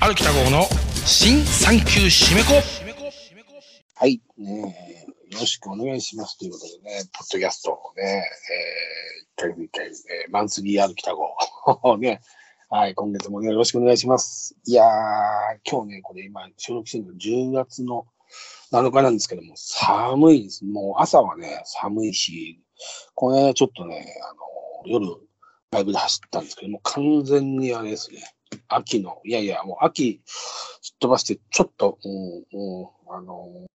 歩きた号の新産休締め子。はい、ねえ、よろしくお願いしますということでね、ポッドキャストをね、えー、1回目1回、えー、マンスリー歩きた号 ね、はい、今月もね、よろしくお願いします。いやー、今日ね、これ今、収録してるの10月の7日なんですけども、寒いです。もう朝はね、寒いし、これちょっとね、あの、夜、ライブで走ったんですけどもう、完全にあれですね、秋の、いやいや、もう秋、すっ飛ばして、ちょっと、うん、うん、あの、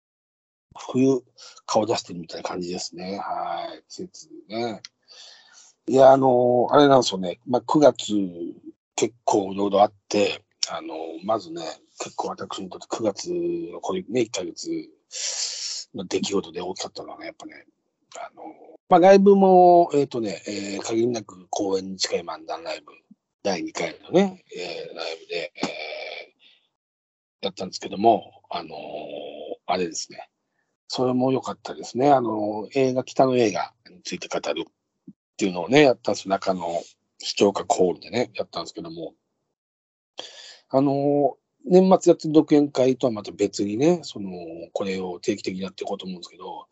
冬、顔出してるみたいな感じですね。はい。季節ね。いや、あの、あれなんですよね。まあ、9月、結構いろいろあって、あの、まずね、結構私にとって9月のこれね、1ヶ月の出来事で大きかったのはね、やっぱね、あの、まあ、ライブも、えっ、とね、えー限りなく公演に近い漫談ライブ、第2回のね、えーライブで、えーやったんですけども、あのあれですね。それも良かったですね。あの、映画、北の映画について語るっていうのをね、やったんです。中の視聴者コールでね、やったんですけども。あの、年末やってる独演会とはまた別にね、その、これを定期的にやっていこうと思うんですけど、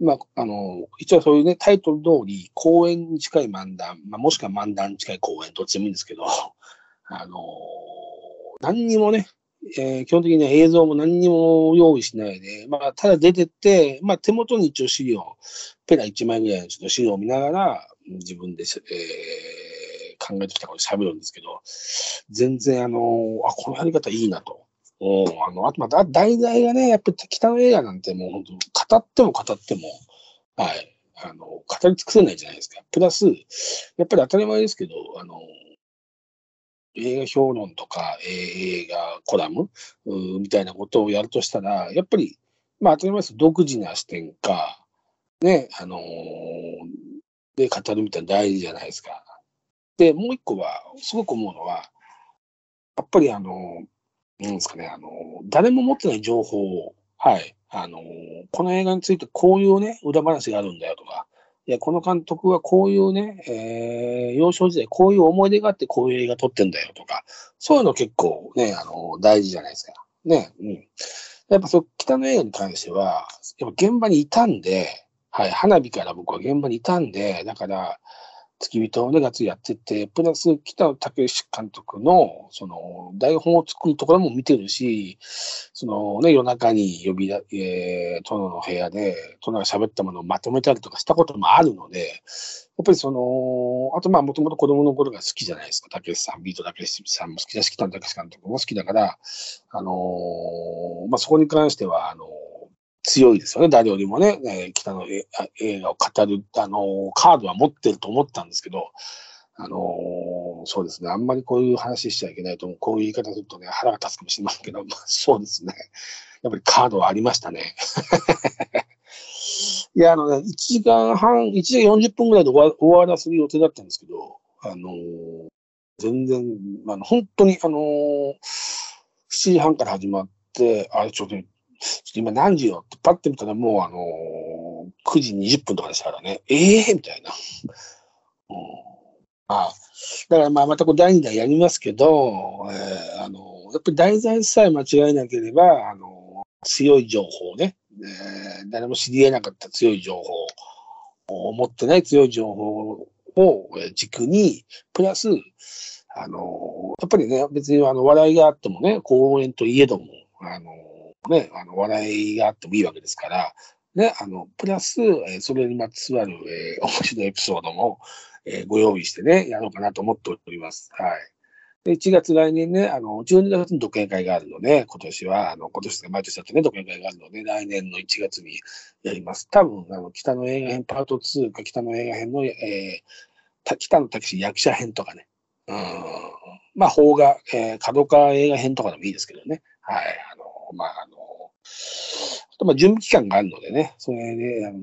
まあ、あの、一応そういうね、タイトル通り、公演に近い漫談、まあ、もしくは漫談に近い公演、どっちでもいいんですけど、あの、何にもね、えー基本的には映像も何にも用意しないで、まあ、ただ出てって、まあ、手元に一応資料、ペラ1枚ぐらいのちょっと資料を見ながら、自分で、えー考えてきたこと喋るんですけど、全然あの、あ、このやり方いいなと。おあの、あとまた、題材がね、やっぱり北の映画なんてもう本当、語っても語っても、はい、あの、語り尽くせないじゃないですか。プラス、やっぱり当たり前ですけど、あの、映画評論とか、映画コラムうみたいなことをやるとしたら、やっぱり、まあ当たり前です独自な視点か、ね、あのーで語るみたいな大事じゃないですか。で、もう一個は、すごく思うのは、やっぱりあのーなんですかね、あの誰も持ってない情報を、はい、あのこの映画についてこういうね、裏話があるんだよとか、いや、この監督はこういうね、えー幼少時代こういう思い出があってこういう映画撮ってんだよとか、そういうの結構ね、あの、大事じゃないですか。ね、うん。やっぱそう、北の映画に関しては、やっぱ現場にいたんで、はい、花火から僕は現場にいたんで、だから、付き人をね、がつやってて、プラス北野武監督の、その、台本を作るところも見てるし、そのね、夜中に呼びだ、えー、殿の部屋で、殿が喋ったものをまとめたりとかしたこともあるので、やっぱりその、あとまあ、もともと子供の頃が好きじゃないですか。たけしさん、ビートたけしさんも好きだし、北野たけし監督も好きだから、あのーまあ、そこに関しては、あのー強いですよね。誰よりもね、えー北の映画を語る、あのカードは持ってると思ったんですけど、あのーそうですね。あんまりこういう話しちゃいけないと。こういう言い方するとね、腹が立つかもしれませんけど、まあ、そうですね。やっぱりカードはありましたね。いや、あのね、1時間半、1時間40分ぐらいで終わ終わらせる予定だったんですけど、あのー全然、あの、本当に、あのー7時半から始まって、あれ、ちょっと今何時よ？ってパッて見たらもう、あのー9時20分とかでしたからね、ええー、みたいな。うん、あだからまあ、またこう第2弾やりますけど、えーあのーやっぱり題材さえ間違えなければ、あの強い情報ね、えー誰も知り得なかった強い情報を持ってない強い情報を軸に、プラス、あの、やっぱりね、別にあの、笑いがあってもね、公演といえども、あの、ね、あの、笑いがあってもいいわけですから、ね、あの、プラス、えそれにまつわる、えー面白いエピソードも、えーご用意してね、やろうかなと思っております。はい。で、1月来年ね、あの、12月に独演会があるので、今年は、あの、今年が毎年だってね、独演会があるので、来年の1月にやります。多分、あの、北の映画編パート2か北の映画編の、えー北野武役者編とかね、うん、まあ、邦画、えー、角川映画編とかでもいいですけどね。はい。あの、まあ、あの、あと、まあ、準備期間があるのでね、それで、あの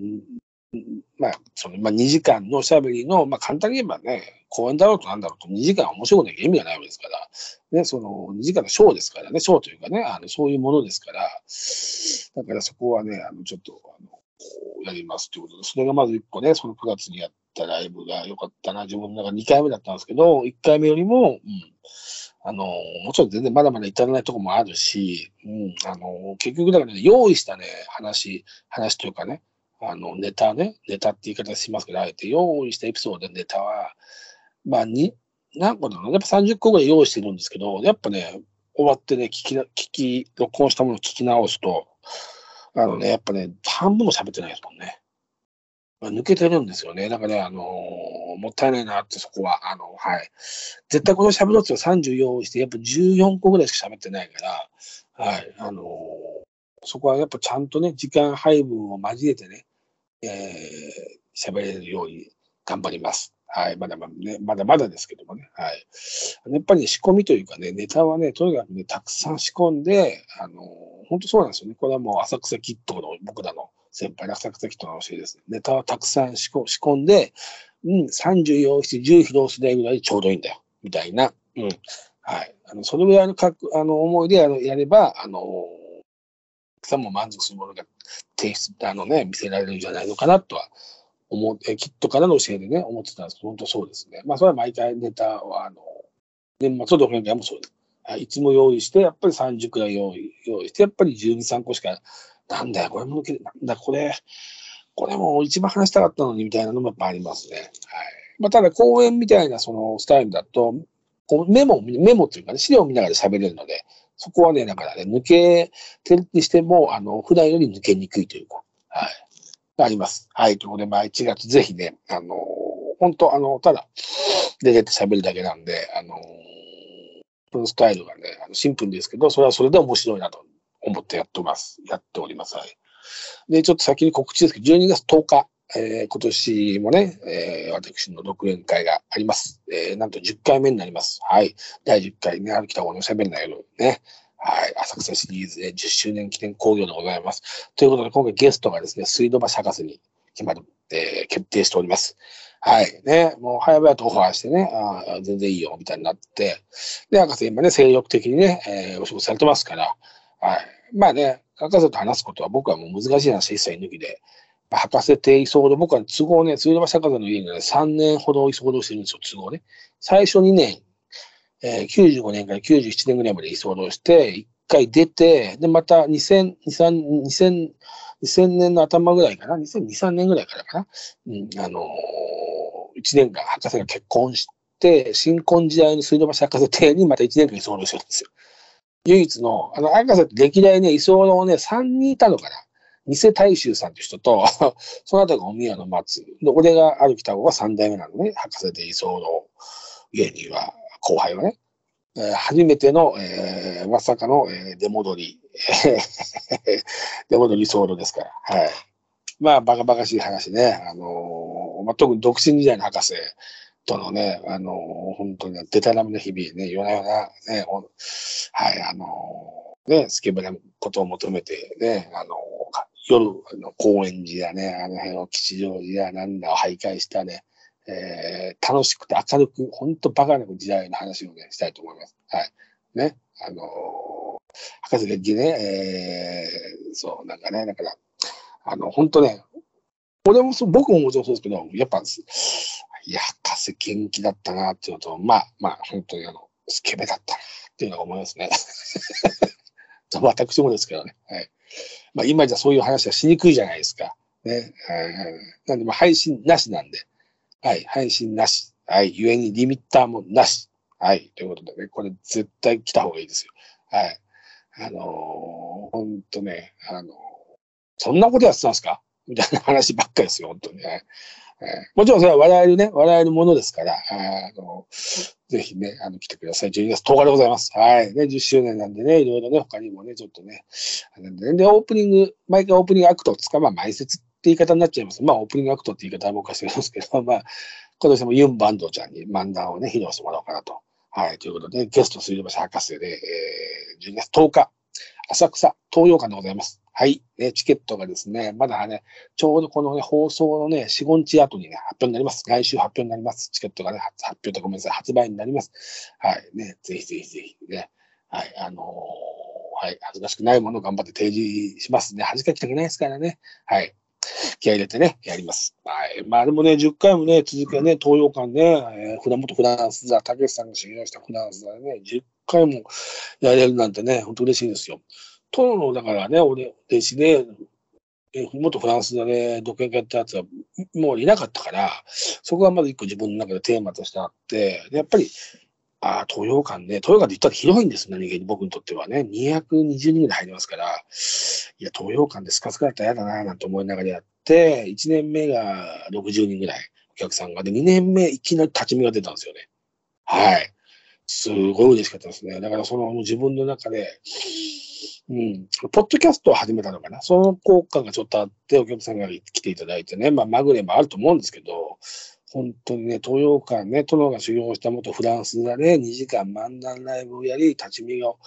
まあ、その、まあ、2時間のおしゃべりの、まあ、簡単に言えばね、公演だろうとなんだろうと、2時間面白くなきゃ意味がないわけですから、ね、その、2時間のショーですからね、ショーというかね、あの、そういうものですから、だからそこはね、あの、ちょっと、あの、こうやりますということで、それがまず1個ね、その9月にやっったライブが良かったな。自分の中2回目だったんですけど、1回目よりも、うん、あの、もちろん全然まだまだ至らないところもあるし、うん、あの、結局だからね、用意したね、話、話というかね、あの、ネタね、ネタって言い方しますけど、あえて用意したエピソードでネタは、まあ、に、何個だろうやっぱ30個ぐらい用意してるんですけど、やっぱね、終わってね、聞き、聞き、録音したものを聞き直すと、あのね、やっぱね、半分も喋ってないですもんね。まあ、抜けてるんですよね。だからね、あのー、もったいないなって、そこは、あの、はい。絶対この喋ろうって30用意して、やっぱ14個ぐらいしか喋ってないから、はい。あのー、そこはやっぱちゃんとね、時間配分を交えてね、えー、喋れるように頑張ります。はい。まだまだね、まだまだですけどもね。はい。やっぱり、ね、仕込みというかね、ネタはね、とにかくね、たくさん仕込んで、あのー、本当そうなんですよね。これはもう浅草キットの僕らの先輩の浅草キットの教えです。ネタはたくさん仕込んで、うん、30用意して10披露するぐらいちょうどいいんだよ。みたいな。うん。はい。あの、それぐらいのかあの思いでややれば、あの、さんも満足するものが提出、あのね、見せられるんじゃないのかなとは思う、キットからの教えでね、思ってたんですけど、本当そうですね。まあ、それは毎回ネタは、あの、年末の独演会もそうです。いつも用意して、やっぱり30くらい用意用意して、やっぱり12、3個しかなんだよ、これも抜ける、なんだ、これ、これも一番話したかったのにみたいなのもやっぱありますね。はい。まあ、ただ講演みたいなそのスタイルだと、こうメモ、メモっていうかね、資料を見ながら喋れるので、そこはね、だからね、抜けてるにしても、あの、普段より抜けにくいというか、はい。あります。はい。ということで、まあ、1月ぜひね、あの、本当あの、ただ、出てて喋るだけなんで、あの、このスタイルがね、あのシンプルですけど、それはそれで面白いなと思ってやってます。やっております。はい。で、ちょっと先に告知ですけど、12月10日、えー、今年もね、えー、私の独演会があります。えー、なんと10回目になります。はい。第10回ね、歩きた方の喋んない夜ね。はい。浅草シリーズで10周年記念興行でございます。ということで、今回ゲストがですね、水道橋博士に決まる、えー、決定しております。はい。ね、もう早々とオファーしてね、あ全然いいよ、みたいになって、で、博士今ね、精力的にね、えー、お仕事されてますから、はい。まあね、博士と話すことは僕はもう難しい話一切抜きで、まあ、博士邸居候、僕は都合ね、鶴橋博士の家にね、3年ほど居候してるんですよ、都合ね。最初2年、えー、95年から97年ぐらいまで居候して、1回出て、で、また2000、2000、2000、2000年の頭ぐらいかな、2002、3年ぐらいからかな、うん、あのー、1年間博士が結婚して、新婚時代の水道橋博士邸にまた1年間居候してるんですよ。唯一の、あの、博士って歴代ね、居候ね、3人いたのかな。偽大衆さんという人と、その後がお宮の松。で、俺が歩きた方が3代目なのね。博士で居候芸人は、後輩はね。えー、初めての、えー、まさかの、えー、出戻り。出戻り候ですから。はい。まあ、バカバカしい話ね。あのー、まあ、特に独身時代の博士とのね、あの、本当にデタラメな日々ね、夜な夜なね、はい、あの、ね、スケベなことを求めてね、あの、夜、あの高円寺やね、あの辺を吉祥寺やなんだを徘徊したね、えー、楽しくて明るく、本当バカな時代の話をね、したいと思います。はい。ね。あの、博士劇ね、えー、そう、なんかね、だから、あの、本当ね、俺もそう、僕ももちろんそうですけど、やっぱ、いや、博士元気だったなっていうのと、まあ、まあ、本当にあの、スケベだったなっていうのが思いますね。私もですけどね。はい。まあ、今じゃそういう話はしにくいじゃないですか。ね。なんで、まあ、配信なしなんで。はい。配信なし。はい。ゆえにリミッターもなし。はい。ということでね、これ絶対来た方がいいですよ。はい。あのー、ほんとね、あのー、そんなことやってたんですか？みたいな話ばっかりですよ、本当にね。もちろんそれは笑えるね、笑えるものですから、あの、ぜひね、あの、来てください。12月10日でございます。はい。ね、10周年なんでね、いろいろね、他にもね、ちょっとね、なんで、で、オープニング、毎回オープニングアクトをつか、まあ、前説って言い方になっちゃいます。まあ、オープニングアクトって言い方は僕はしてるんですけど、まあ、今年もユン・バンドちゃんに漫談をね、披露してもらおうかなと。はい。ということで、ゲスト水道橋博士で、えー、12月10日、浅草東洋館でございます。はい。ね、チケットがですね、まだね、ちょうどこのね、放送のね、4、5日後にね、発表になります。来週発表になります。チケットがね、発表とごめんなさい、発売になります。はい。ね、ぜひぜひぜひね。はい。あのー、はい。恥ずかしくないものを頑張って提示しますね。恥かきたくないですからね。はい。気合入れてね、やります。はい。まあでもね、10回もね、続けね、東洋館ね、えー、船本フランス座、たけしさんが修行したフランス座ね、10回もやれるなんてね、本当嬉しいですよ。殿の、だからね、俺、弟子で、え元フランス座で独演会やったやつはもういなかったから、そこがまず一個自分の中でテーマとしてあって、でやっぱり、ああ、東洋館ね、東洋館って言ったら広いんですよ、何気に僕にとってはね。220人ぐらい入りますから、いや、東洋館でスカスカだったら嫌だな、なんて思いながらやって、1年目が60人ぐらいお客さんが、で、2年目いきなり立ち見が出たんですよね。はい。すごい嬉しかったですね。だからその自分の中で、うん、ポッドキャストを始めたのかな。その効果がちょっとあって、お客さんが来ていただいてね、まあ、まぐれもあると思うんですけど、本当にね、東洋館ね、殿が修行した元フランス座で2時間漫談ライブをやり、立ち見を、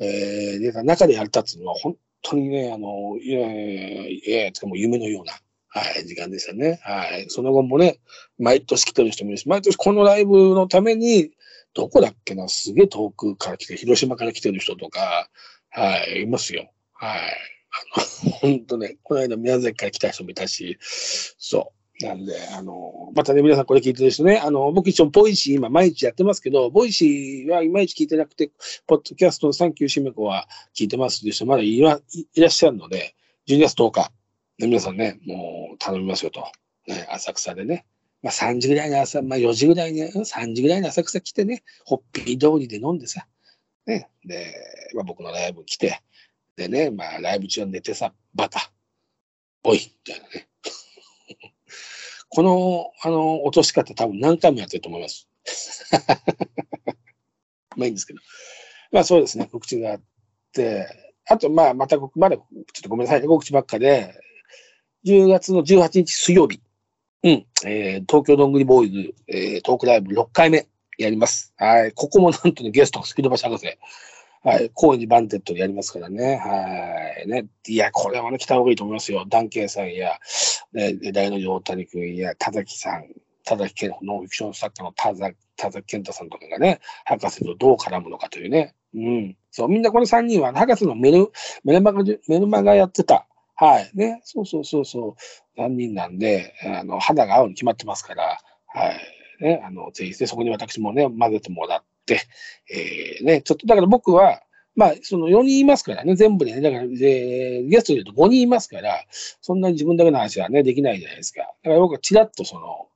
えー、出た中でやれたっていうのは、本当にね、あの、いやいやいや、も夢のような、はい、時間でしたね。はい。その後もね、毎年来てる人もいるし、毎年このライブのために、どこだっけな、すげえ遠くから来て、広島から来てる人とか、はい、いますよ。はい。あの、本当ね、この間宮崎から来た人もいたし、そう。なんで、あの、またね、皆さんこれ聞いてる人ね、あの、僕一応、 Voicy 今毎日やってますけど、 Voicy はいまいち聞いてなくて、ポッドキャストのサンキューシメコは聞いてますっていう人まだいいいらっしゃるので、12月10日、ね、皆さんね、もう頼みますよと。ね、浅草でね。まあ3時ぐらいの朝、まあ4時ぐらいに、3時ぐらいの浅草来てね、ホッピー通りで飲んでさ、ね、で、まあ、僕のライブ来て、でね、まあ、ライブ中は寝てさ、バカ、おい、みたいなね。この、あの、落とし方多分何回もやってると思います。まあいいんですけど。まあそうですね、告知があって、あと、まあ、また、まだ、ちょっとごめんなさいね、告知ばっかで、10月の18日水曜日、うん、えー、東京どんぐりボーイズ、えー、トークライブ6回目やります。はい。ここもなんとね、ゲスト、スピードバシ博士。はい。高円寺パンディットでやりますからね。はい。ね。いや、これはね、来た方がいいと思いますよ。ダンカンさんや、ね、大の大谷君や、田崎さん、田崎健、ノンフィクション作家の田崎、田崎健太さんとかがね、博士とどう絡むのかというね。うん。そう、みんなこの3人は、博士のメル、メルマガ、メルマガやってた。はい。ね。そうそうそうそう。3人なんで、あの、肌が合うに決まってますから、はい。ね、あの、ぜひね、そこに私もね、混ぜてもらって、えー、ね、ちょっと、だから僕は、まあ、その4人いますからね、全部でね、だから、えー、ゲストで言うと5人いますから、そんなに自分だけの話はね、できないじゃないですか。だから僕はちらっとその、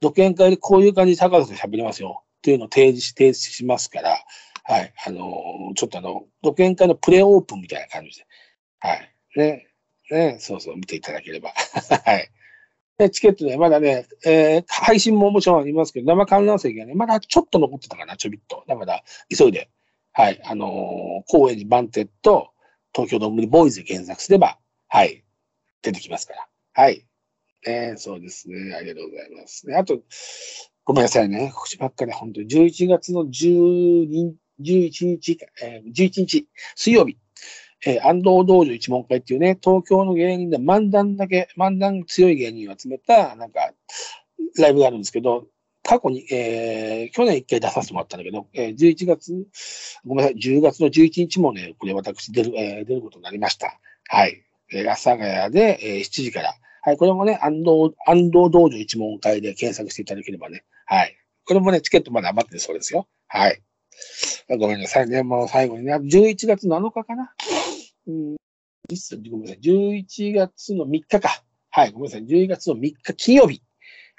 独演会でこういう感じで高田と喋りますよっていうのを提示し、提示しますから、はい、あのー、ちょっとあの、独演会のプレオープンみたいな感じで、はい、ね、ね、そうそう、見ていただければ。はい。で、チケットね、まだね、えー、配信ももちろんありますけど、生観覧席がね、まだちょっと残ってたかな、ちょびっと。だから、急いで、はい、あのー、高円寺パンディット、東京どんぐりボーイズで検索すれば、はい、出てきますから。はい。えー、そうですね、ありがとうございます。あと、ごめんなさいね、告知ばっかり、本当に、11月の12 11日、えー、11日、水曜日、えー、安藤道場一問会っていうね、東京の芸人で漫談だけ、漫談強い芸人を集めた、なんか、ライブがあるんですけど、過去に、えー、去年一回出させてもらったんだけど、えー、11月、ごめんなさい、10月の11日もね、これ私出る、えー、出ることになりました。はい。えー、阿佐ヶ谷で、えー、7時から。はい、これもね、安藤、安藤道場一問会で検索していただければね。はい。これもね、チケットまだ余ってるそうですよ。はい。ごめんなさいね。もう最後にね、11月7日かな。うん、ごめんなさい。11月の3日か。はい、ごめんなさい。11月の3日金曜日。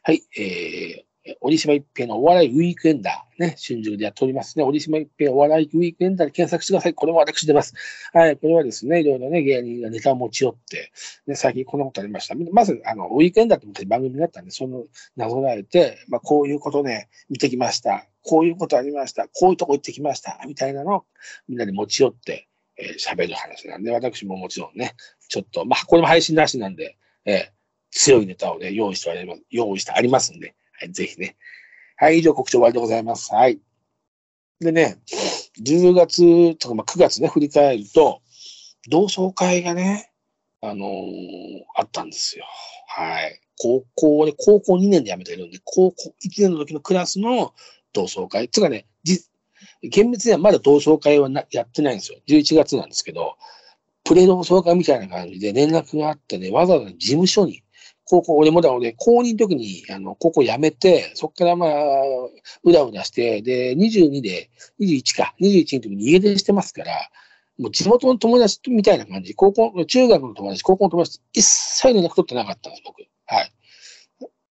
はい、えー、折島一平のお笑いウィークエンダー。ね、新宿でやっておりますね。折島一平お笑いウィークエンダーで検索してください。これも私出ます。はい、これはですね、いろいろね、芸人がネタを持ち寄って、ね、最近こんなことありました。まず、あの、ウィークエンダーって番組だったんで、その、なぞらえて、まあ、こういうことね、見てきました。こういうことありました。こういうとこ行ってきました。みたいなのをみんなで持ち寄って、えー、喋る話なんで、私ももちろんね、ちょっと、まあ、これも配信なしなんで、えー、強いネタをね、用意してあります、用意してありますんで、はい、ぜひね。はい、以上告知終わりでございます。はい。でね、10月とか、まあ、9月ね、振り返ると、同窓会がね、あのー、あったんですよ。はい。高校で、高校2年で辞めてるんで、高校1年の時のクラスの同窓会。つうかね、じ厳密にはまだ同窓会はなやってないんですよ。11月なんですけど、プレ同窓会みたいな感じで連絡があってね、わざわざ事務所に、高校、俺もだ、俺、高2の時に、あの、高校辞めて、そこからまあ、うだうだして、で、22で、21か、21の時に家出してますから、もう地元の友達みたいな感じ、高校、中学の友達、高校の友達、一切連絡取ってなかったんです、僕。はい。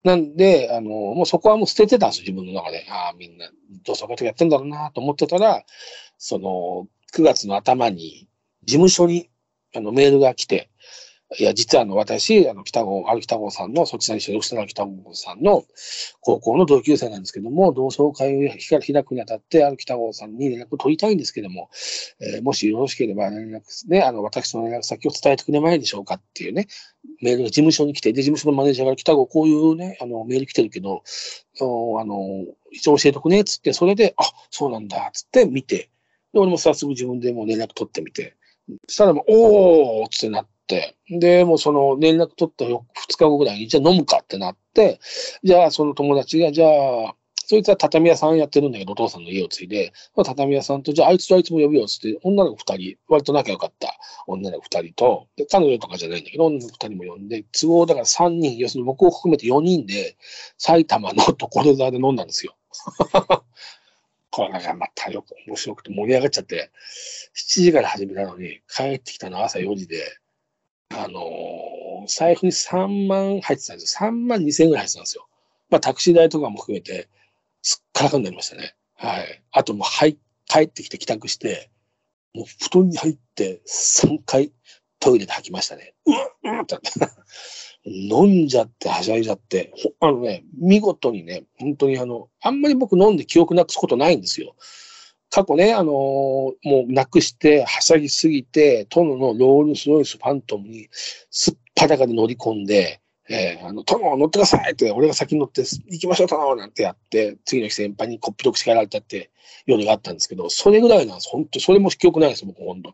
なんで、あの、もうそこはもう捨ててたんですよ、自分の中で。ああ、みんな、同窓会とやってんだろうなと思ってたら、その、9月の頭に、事務所に、あの、メールが来て、いや、実はあの、私、あの、北郷、ある北郷さんの、そちらに所属してる北郷さんの高校の同級生なんですけども、同窓会を開くにあたって、ある北郷さんに連絡を取りたいんですけども、えー、もしよろしければ連絡ね、あの、私の連絡先を伝えてくれないでしょうかっていうね、メールが事務所に来て、で、事務所のマネージャーが北郷、こういうね、あの、メール来てるけど、あの、一応教えとくね、つって、それで、あ、そうなんだ、つって見て、で、俺も早速自分でもう連絡取ってみて、したらもう、おーつってなって、で、もうその連絡取った2日後ぐらいに、じゃあ飲むかってなって、じゃあその友達が、じゃあ、そいつは畳屋さんやってるんだけど、お父さんの家を継いで、まあ畳屋さんと、じゃああいつとあいつも呼ぶよっ、つって、女の子二人、割と仲良かった女の子二人と、で、彼女とかじゃないんだけど、女の子二人も呼んで、都合だから三人、要するに僕を含めて四人で、埼玉の所沢で飲んだんですよ。これがまたよく面白くて盛り上がっちゃって、7時から始めたのに、帰ってきたの朝4時で、あのー、財布に3万入ってたんですよ。3万2千円ぐらい入ってたんですよ。まあタクシー代とかも含めて、すっからかになりましたね。はい。あともう、はい、帰ってきて帰宅して、もう布団に入って3回トイレで吐きましたね。うんうんって。飲んじゃってはしゃいじゃって、あのね、見事にね、本当にあの、あんまり僕飲んで記憶なくすことないんですよ。過去ね、あのー、もうなくして、はしゃぎすぎて、殿のロールスロイスファントムにすっぱだかで乗り込んで、えー、あの、殿乗ってくださいって、俺が先に乗って、行きましょう、殿なんてやって、次の日先輩にこっぴどく叱られたって夜があったんですけど、それぐらいなんです。本当それも記憶ないです、僕、本当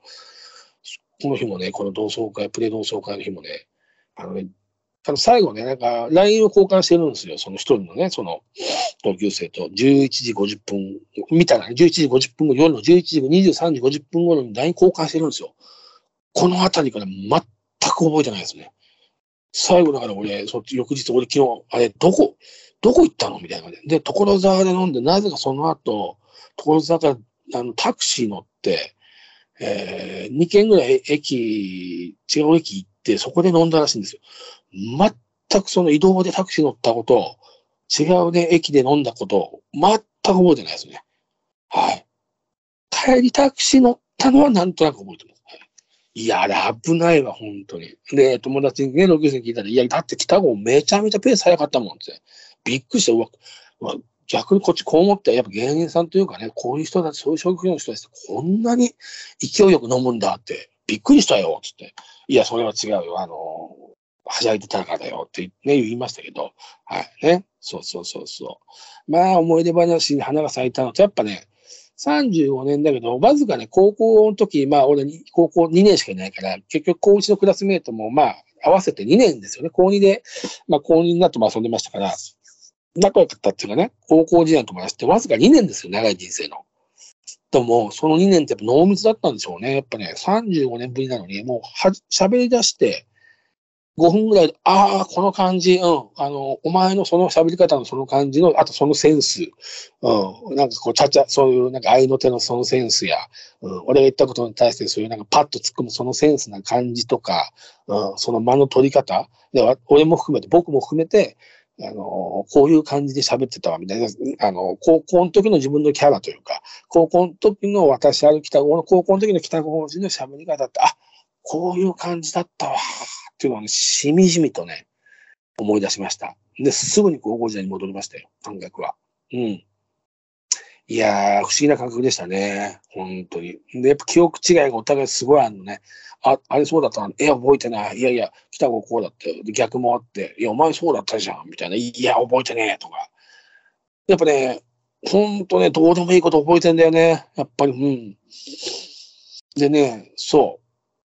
この日もね、この同窓会、プレ同窓会の日もね、あのね、あの最後ね、なんか LINE を交換してるんですよ。その一人のね、その同級生と11時50分、見たらね、11時50分後、夜の11時23時50分頃に LINE 交換してるんですよ。このあたりから全く覚えてないですね。最後だから俺、そ翌日俺昨日、あれ、どこ、どこ行ったの？みたいな感じで。で、所沢で飲んで、なぜかその後、所沢からあのタクシー乗って、えー、2軒ぐらい駅、違う駅行って、そこで飲んだらしいんですよ。全くその移動でタクシー乗ったこと、違うね、駅で飲んだこと、全く覚えてないですね。はい。帰りタクシー乗ったのはなんとなく覚えてます。はい、や、あれ危ないわ、本当に。で、友達にね、同級生に聞いたら、いや、だって北郷めちゃめちゃペース早かったもんって。びっくりして、うわ、うわ逆にこっちこう思って、やっぱ芸人さんというかね、こういう人たち、そういう職業の人たちってこんなに勢いよく飲むんだって、びっくりしたよ、つって。いや、それは違うよ。あの、はしゃいでたからだよってね、言いましたけど、はいね。そうそうそうそう。まあ、思い出話に花が咲いたのと、やっぱね、35年だけど、わずかね、高校の時、まあ、俺、高校2年しかいないから、結局、高1のクラスメートも、まあ、合わせて2年ですよね。高2で、まあ、高2になっても遊んでましたから、仲良かったっていうかね、高校時代の友達ってわずか2年ですよ、長い人生の。とも、その2年ってやっぱ濃密だったんでしょうね。やっぱね、35年ぶりなのに、もうは、喋り出して、5分ぐらいで、ああ、この感じ、うん、あの、お前のその喋り方のその感じの、あとそのセンス、うん、なんかこう、ちゃちゃ、そういうなんか愛の手のそのセンスや、うん、俺が言ったことに対してそういうなんかパッと突っ込むそのセンスな感じとか、うん、その間の取り方、で、俺も含めて、僕も含めて、あの、こういう感じで喋ってたわ、みたいな、あの、高校の時の自分のキャラというか、高校の時の私ある北郷の高校の時の北郷人の喋り方って、あ、こういう感じだったわ、っていうのをね、しみじみとね、思い出しました。で、すぐに高校時代に戻りましたよ、感覚は。うん。いやー、不思議な感覚でしたね。本当に。で、やっぱ記憶違いがお互いすごいあるのね。あ、あれそうだったえ、覚えてない。いやいや、北郷こうだって。で、逆もあって。いや、お前そうだったじゃん。みたいな。いや、覚えてねえ。とか。やっぱね、ほんとね、どうでもいいこと覚えてんだよね。やっぱり、うん。でね、そう。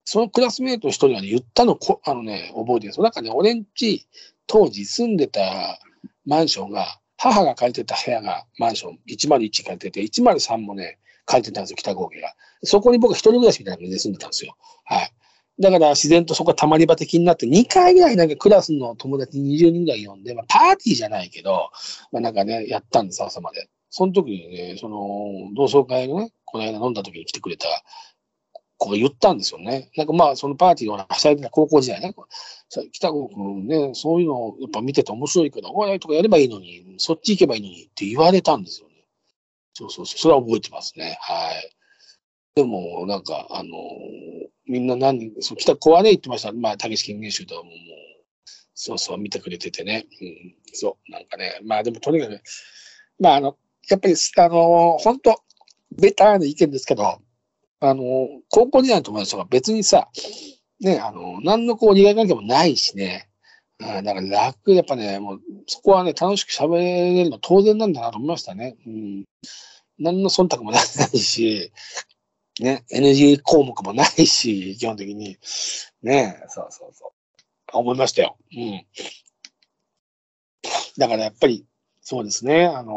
そのクラスメイト一人がね、言ったのこ、あのね、覚えてるんです？よ。なんかね、俺んち、当時住んでたマンションが、母が借りてた部屋がマンション101借りてて、103もね、借りてたんですよ、北合家が。そこに僕一人暮らしみたいな感じで住んでたんですよ。はい。だから自然とそこがたまり場的になって、2回ぐらいなんかクラスの友達20人ぐらい呼んで、まあ、パーティーじゃないけど、まあなんかね、やったんです、朝まで。その時にね、その、同窓会のね、この間飲んだ時に来てくれた子が言ったんですよね。なんかまあ、そのパーティーをはしゃいでた高校時代ね。北郷君ね、そういうのをやっぱ見てて面白いけど、お笑いとかやればいいのに、そっち行けばいいのにって言われたんですよね。そうそうそう、それは覚えてますね。はい。でも、なんか、あのみんな何、そう、来た子はね、言ってました。まあ、たけし研究集とかもう、そうそう、見てくれててね。うん、そう、なんかね。まあ、でも、とにかく、まあ、あの、やっぱり、あの本当ベターな意見ですけど、あの高校時代の友達とか別にさ、ね、あの、何のこう、利害関係もないしね。あだから楽、やっぱね、もう、そこはね、楽しく喋れるの当然なんだなと思いましたね。うん。何の忖度もないし、ね、NG 項目もないし、基本的に。ね、そうそうそう。思いましたよ。うん。だからやっぱり、そうですね。あの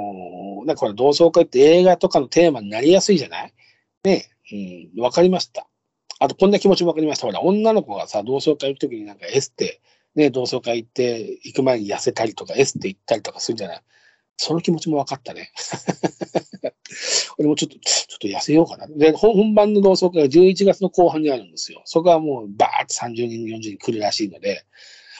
ー、だから同窓会って映画とかのテーマになりやすいじゃない？ね、うん、わかりました。あと、こんな気持ちもわかりました。ほら、女の子がさ、同窓会行くときになんかエステ、ね、同窓会行って、行く前に痩せたりとか、エステ行ったりとかするじゃないその気持ちも分かったね。俺もちょっと、ちょっと痩せようかな。で、本番の同窓会が11月の後半にあるんですよ。そこはもうバーッと30人、40人来るらしいので、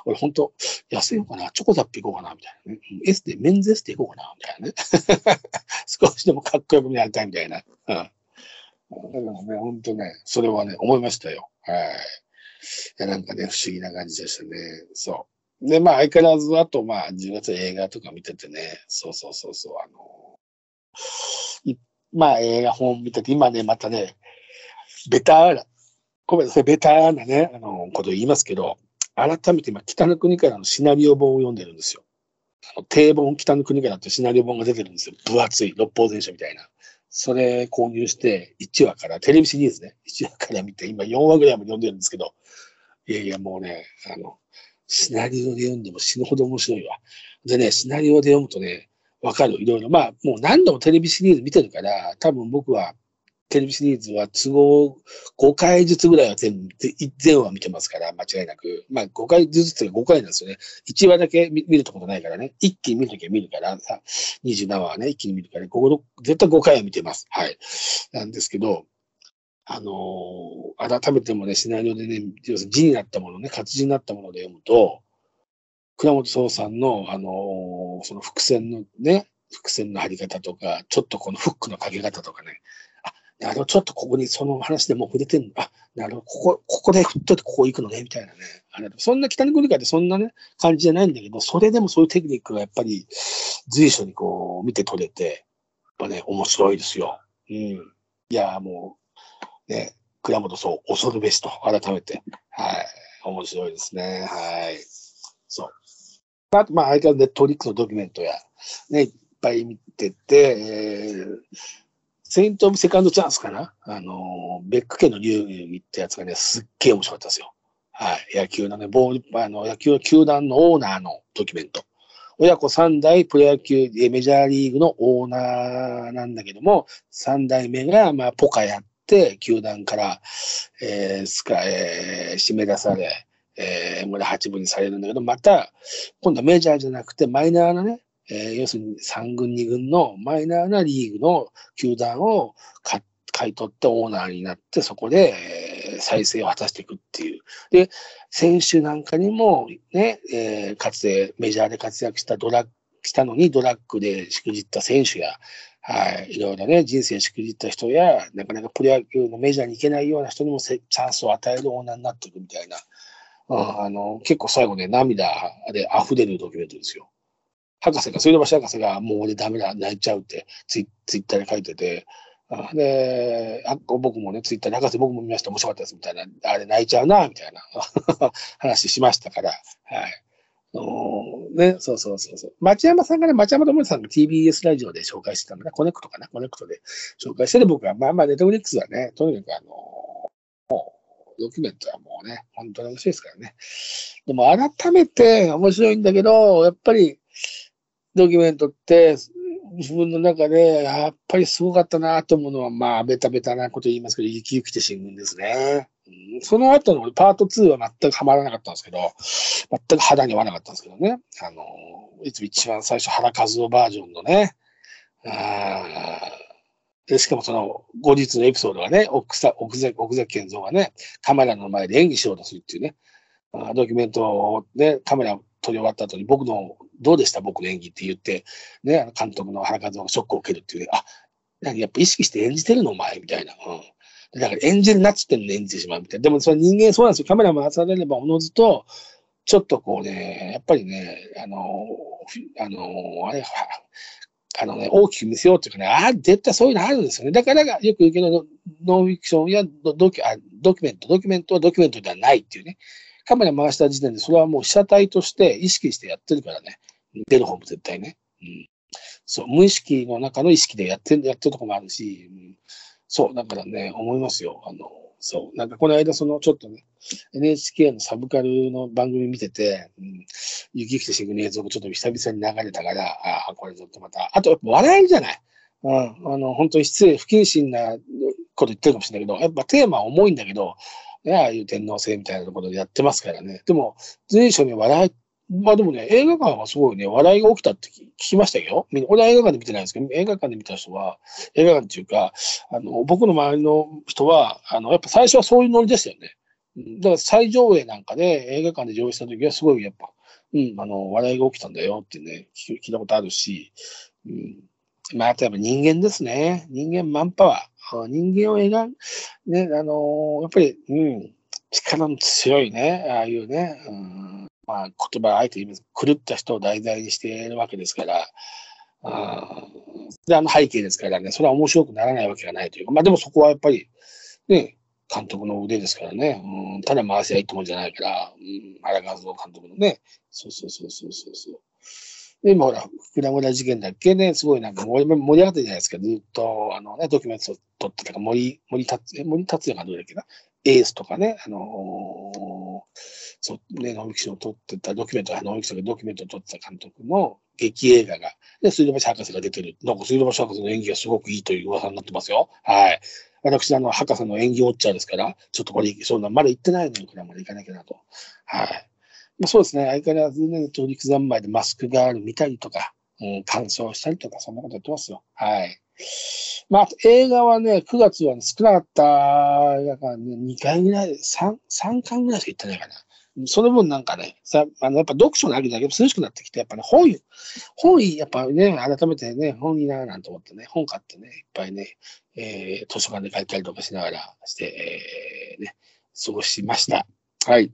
俺本当、痩せようかな、チョコザップ行こうかな、みたいなね。エステ、メンズエステ行こうかな、みたいなね。少しでもかっこよくなりたいみたいな。うん。だからね、本当ね、それはね、思いましたよ。はい。いや、なんかね、不思議な感じでしたね。そう。で、まあ、相変わらず、あと、まあ、10月映画とか見ててね、そうそうそうそう、あのまあ、映画本見てて、今ね、またね、ベターな、ごめんなさい、ベターなね、あの、こと言いますけど、改めて今、北の国からのシナリオ本を読んでるんですよ。あの定本北の国からってシナリオ本が出てるんですよ。分厚い、六法全書みたいな。それ購入して、1話から、テレビシリーズね、1話から見て、今4話ぐらいも読んでるんですけど、いやいや、もうね、あの、シナリオで読んでも死ぬほど面白いわ。でね、シナリオで読むとね、わかる、いろいろ。まあ、もう何度もテレビシリーズ見てるから、多分僕はテレビシリーズは都合5回ずつぐらいは全部全話見てますから、間違いなく。まあ5回ずつ5回なんですよね。1話だけ見るとことないからね。一気に見るときは見るから、さ、27話はね、一気に見るから、ここ絶対5回は見てます。はい。なんですけど、あのー、改めてもね、シナリオでね、字になったものね、活字になったもので読むと、倉本壮さんの、あのー、その伏線のね、伏線の張り方とか、ちょっとこのフックのかけ方とかね、なるほど、ちょっとここにその話でもう触れてんの。あ、なるほど、ここ、ここで振っといてここ行くのね、みたいなね。あれそんな北に来るかってそんなね、感じじゃないんだけど、それでもそういうテクニックがやっぱり随所にこう見て取れて、やっぱね、面白いですよ。うん。いや、もう、ね、倉本そう、恐るべしと、改めて。はい。面白いですね。はい。そう。あと、まあ、相変わらずネットリックのドキュメントや、ね、いっぱい見てて、えー、セイント・オブ・セカンド・チャンスかな？あの、ベック家の流儀ってやつがね、すっげえ面白かったですよ。はい。野球のね、ボール、あの、野球球団のオーナーのドキュメント。親子3代プロ野球、メジャーリーグのオーナーなんだけども、3代目が、まあ、ポカやって、球団から、えー、スカ、えー、締め出され、えー、村八分にされるんだけど、また、今度はメジャーじゃなくて、マイナーなね、えー、要するに3軍2軍のマイナーなリーグの球団を買い取ってオーナーになって、そこで再生を果たしていくっていう。で、選手なんかにもね、えー、かつてメジャーで活躍したドラッグ、したのにドラッグでしくじった選手や、はい、いろいろね、人生しくじった人や、なかなかプロ野球のメジャーに行けないような人にもチャンスを与えるオーナーになっていくみたいな、うん、あの、結構最後ね、涙で溢れるドキュメントですよ。博士が、水道橋博士がもう俺ダメだ、泣いちゃうってツイツイッターで書いてて、で、あ僕もね、ツイッターで博士僕も見ました、面白かったです。みたいな、あれ泣いちゃうな、みたいな。話しましたから、はい。ね、そうそうそうそう。町山さんがね、町山智さんが TBS ラジオで紹介してたのね、コネクトかな、コネクトで紹介してる僕は、まあまあ、ネットフリックスはね、とにかくあの、もう、ドキュメントはもうね、本当に面白いですからね。でも改めて面白いんだけど、やっぱり、ドキュメントって、自分の中で、やっぱりすごかったなと思うのは、まあ、ベタベタなこと言いますけど、生き生きて新聞ですね。その後のパート2は全くハマらなかったんですけど、全く肌に合わなかったんですけどね。あの、いつも一番最初原和夫バージョンのね、あで、しかもその、後日のエピソードがね、奥さ奥崎、奥崎健三がね、カメラの前で演技しようとするっていうね、ドキュメントをね、カメラ撮り終わった後に僕の、どうでした？僕の演技って言って、ね、監督の原和夫がショックを受けるっていうね、あ、なんかやっぱ意識して演じてるのお前みたいな。うん。だから演じるなっつってんの演じてしまうみたいな。でもそれ人間そうなんですよ。カメラ回されればおのずと、ちょっとこうね、やっぱりね、あの、あの、あれ、はあのね、大きく見せようっていうかね、ああ、絶対そういうのあるんですよね。だからよく言うけど、ノンフィクションやドドキュあドキュメント、ドキュメントはドキュメントではないっていうね。カメラ回した時点で、それはもう被写体として意識してやってるからね。出る方も絶対ね。うん。そう、無意識の中の意識でやってる、やってるとこもあるし、うん、そう、だからね、思いますよ。あの、そう、なんかこの間、その、ちょっとね、NHK のサブカルの番組見てて、うん、雪来てシグの映像がちょっと久々に流れたから、ああ、これちょっとまた、あと、やっぱ笑えるじゃない。うん、あの、本当に失礼、不謹慎なこと言ってるかもしれないけど、やっぱテーマは重いんだけど、ね、ああいう天皇制みたいなところでやってますからね。でも、随所に笑い、まあでもね、映画館はすごいね、笑いが起きたって聞きましたよ。みんな俺は映画館で見てないんですけど、映画館で見た人は、映画館っていうか、あの、僕の周りの人は、あの、やっぱ最初はそういうノリでしたよね。だから最上映なんかで映画館で上映した時はすごいやっぱ、うん、あの、笑いが起きたんだよってね、聞聞いたことあるし、うん。まあ、あとやっぱ人間ですね。人間マンパワー。人間を描く、ね、あのーやっぱり、うん、力の強いね、ああいうね、うん、まあ、言葉、あえて言います。狂った人を題材にしているわけですから、あーで、あの背景ですからね、それは面白くならないわけがないというか、まあでもそこはやっぱり、ね、監督の腕ですからね、うん、ただ回せばいいってもんじゃないから、うん、原和夫監督のね、そうそうそうそうそうそう。今ほら、福田村事件だっけね、すごいなんか盛り上がってるじゃないですか、ずっと、あのね、ドキュメントを撮ってたか、森、森達、え森達也がどうだっけな、エースとかね、あのーそう、ね、ノンフィクションを撮ってた、ドキュメント、ノンフィクションでドキュメントを撮ってた監督の劇映画が、で、水道橋博士が出てる。なんか水道橋博士の演技がすごくいいという噂になってますよ。はい。私、あの、博士の演技ウォッチャーですから、ちょっとこれ、そんな、まだ行ってないのに、これはまだ行かなきゃなと。はい。まあ、そうですね。相変わらずね、鳥陸三昧でマスクガール見たりとか、うん、乾燥したりとか、そんなことやってますよ。はい。まあ、映画はね、9月は、ね、少なかった映画館ね、2回ぐらい、3、3巻ぐらいしか行ってないかな。その分なんかね、さ、あの、やっぱ読書の秋だけど涼しくなってきて、やっぱね、本、本いい、やっぱね、改めてね、本いいなぁなんて思ってね、本買ってね、いっぱいね、えー、図書館で借りたりとかしながらして、えー、ね、過ごしました。はい。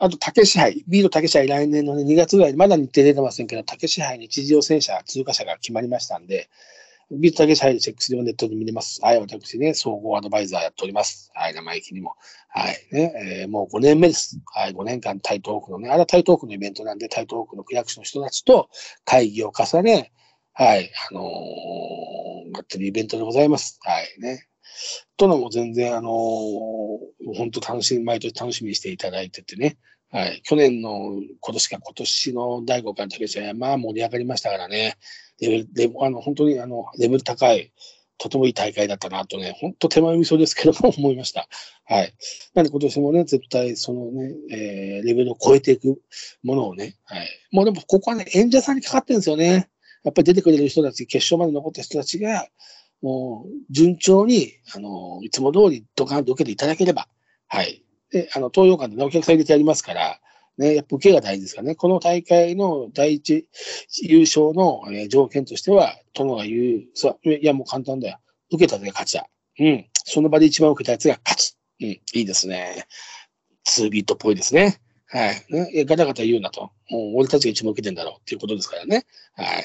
あと、竹支配。ビート竹支配来年の、2月ぐらいに、まだ日程出てませんけど、竹支配に地上戦車、通過者が決まりましたんで、ビート竹支配でチェックすればネットで見れます。はい、私ね、総合アドバイザーやっております。はい、生意気にも。はい、ね、えーもう5年目です。はい、5年間台東区のね、あれは台東区のイベントなんで、台東区の区役所の人たちと会議を重ね、はい、あのー、やってるイベントでございます。はい、ね。とのも全然、あのー本当楽しみ、毎年楽しみにしていただいててね。はい。去年の、今年か、今年の第5回の竹内は、まあ盛り上がりましたからね。レベル、レベルあの、本当にあの、レベル高い、とてもいい大会だったなとね、本当手前味噌ですけども思いました。はい。なんで今年もね、絶対そのね、えー、レベルを超えていくものをね、はい。もうでもここはね、演者さんにかかってるんですよね。やっぱり出てくれる人たち、決勝まで残った人たちが、もう、順調に、あの、いつも通りドカンと受けていただければ、はい。で、あの、東洋館で、お客さん入れてやりますから、ね、やっぱ受けが大事ですからね。この大会の第一優勝の、えー条件としては、殿が言う、そう、いや、もう簡単だよ。受けたやつが勝ちだ。うん。その場で一番受けたやつが勝つ。うん。いいですね。2ビートっぽいですね。はい。ね、ガタガタ言うなと。もう俺たちが一番受けてんだろうっていうことですからね。はい。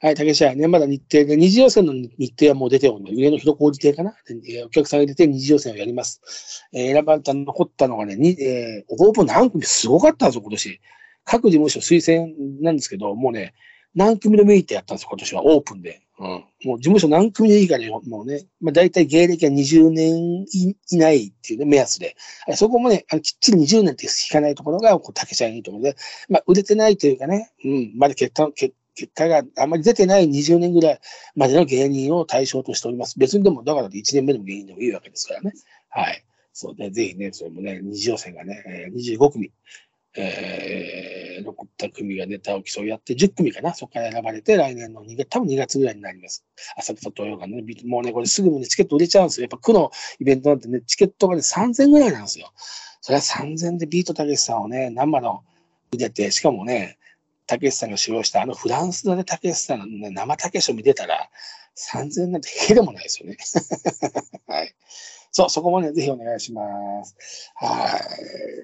はい、竹下ね、まだ日程で、二次予選の日程はもう出ております。上野広小路邸かなえお客さん入れて二次予選をやります。えー選ばれた、残ったのがね、にえー応募何組すごかったんですよ、今年。各事務所推薦なんですけど、もうね、何組でもいいってやったんですよ、今年は。オープンで。うん。もう事務所何組でいいかね、もうね、まあ大体芸歴は20年以以内っていうね、目安で。そこもね、あのきっちり20年って引かないところが、こう、竹下がいいところで、まあ、売れてないというかね、うん、まだ結果、結結果があまり出てない20年ぐらいまでの芸人を対象としております。別にでも、だから1年目でも芸人でもいいわけですからね。はい。そうで、ぜひね、それもね、二次予選がね、25組、えー、残った組がネタを競い合って、10組かな、そこから選ばれて、来年の2月、多分2月ぐらいになります。浅草東洋館ね、もうね、これすぐにチケット売れちゃうんですよ。やっぱ区のイベントなんてね、チケットがね、3000ぐらいなんですよ。それは3000でビートたけしさんをね、生の見てて、しかもね、たけしさんが使用したあのフランスのねたけしさんの、ね、生たけしを見てたら、3000なんてへでもないですよね。はい。そう、そこもね、ぜひお願いします。は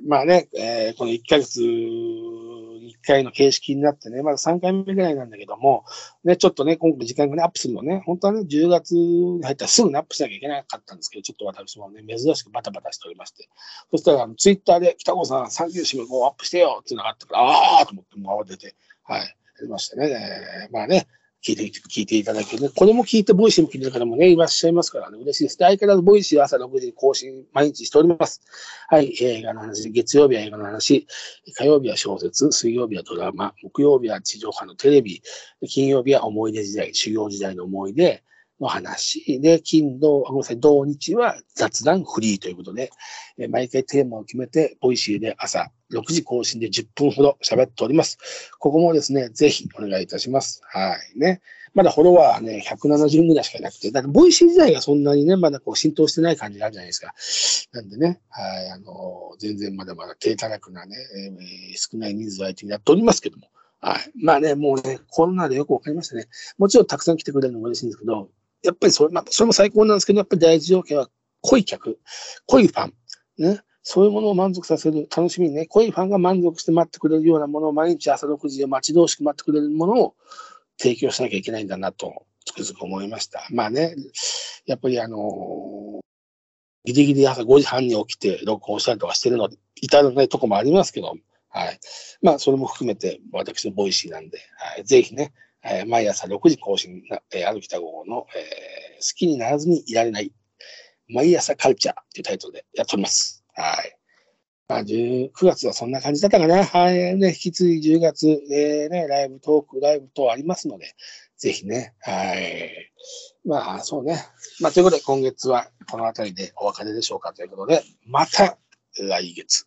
い。まあね、えー、この1ヶ月1回の形式になってね、まだ3回目ぐらいなんだけども、ね、ちょっとね、今回時間がね、アップするのね、本当はね、10月に入ったらすぐにアップしなきゃいけなかったんですけど、ちょっと私もね、珍しくバタバタしておりまして、そしたら、ツイッターで、北郷さん、3 9四5アップしてよっていうのがあったから、ああと思って、もう慌てて、はい、やりましたね。えー、まあね、聞いて、聞いていただける、これも聞いて、 Voicy も聞いてる方もね、いらっしゃいますからね、嬉しいです。で相変わらず Voicy 朝6時に更新、毎日しております。はい、映画の話、月曜日は映画の話、火曜日は小説、水曜日はドラマ、木曜日は地上波のテレビ、金曜日は思い出時代、修行時代の思い出、の話で、金土、ごめんなさい、土日は雑談フリーということで、え毎回テーマを決めて、 Voicy で朝6時更新で10分ほど喋っております。ここもですね、ぜひお願いいたします。はいね。まだフォロワーね、170ぐらいしかなくて、だって Voicy 自体がそんなにね、まだこう浸透してない感じがあるじゃないですか。なんでね、はい、あの、全然まだまだ体たらくなね、えー、少ない人数相手にやっておりますけども。はい。まあね、もうね、コロナでよくわかりましたね。もちろんたくさん来てくれるのも嬉しいんですけど、やっぱりそれ、まあ、それも最高なんですけど、やっぱり第一条件は濃い客、濃いファン、ね。そういうものを満足させる、楽しみにね、濃いファンが満足して待ってくれるようなものを、毎日朝6時で待ち遠しく待ってくれるものを提供しなきゃいけないんだなと、つくづく思いました。まあね、やっぱりあの、ギリギリ朝5時半に起きて録音したりとかしてるので、至らないとこもありますけど、はい。まあ、それも含めて、私の Voicy なんで、はい。ぜひね、えー、毎朝6時更新、えー、歩きた号の、えー、好きにならずにいられない、毎朝カルチャーっていうタイトルでやっております。はい。まあ、9月はそんな感じだったかな。はい。ね、引き継ぎ10月、えー、ね、ライブトーク、ライブ等ありますので、ぜひね、はい。まあ、そうね。まあ、ということで、今月はこの辺りでお別れでしょうかということで、また来月。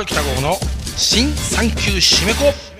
歩きた号の新産級締め子。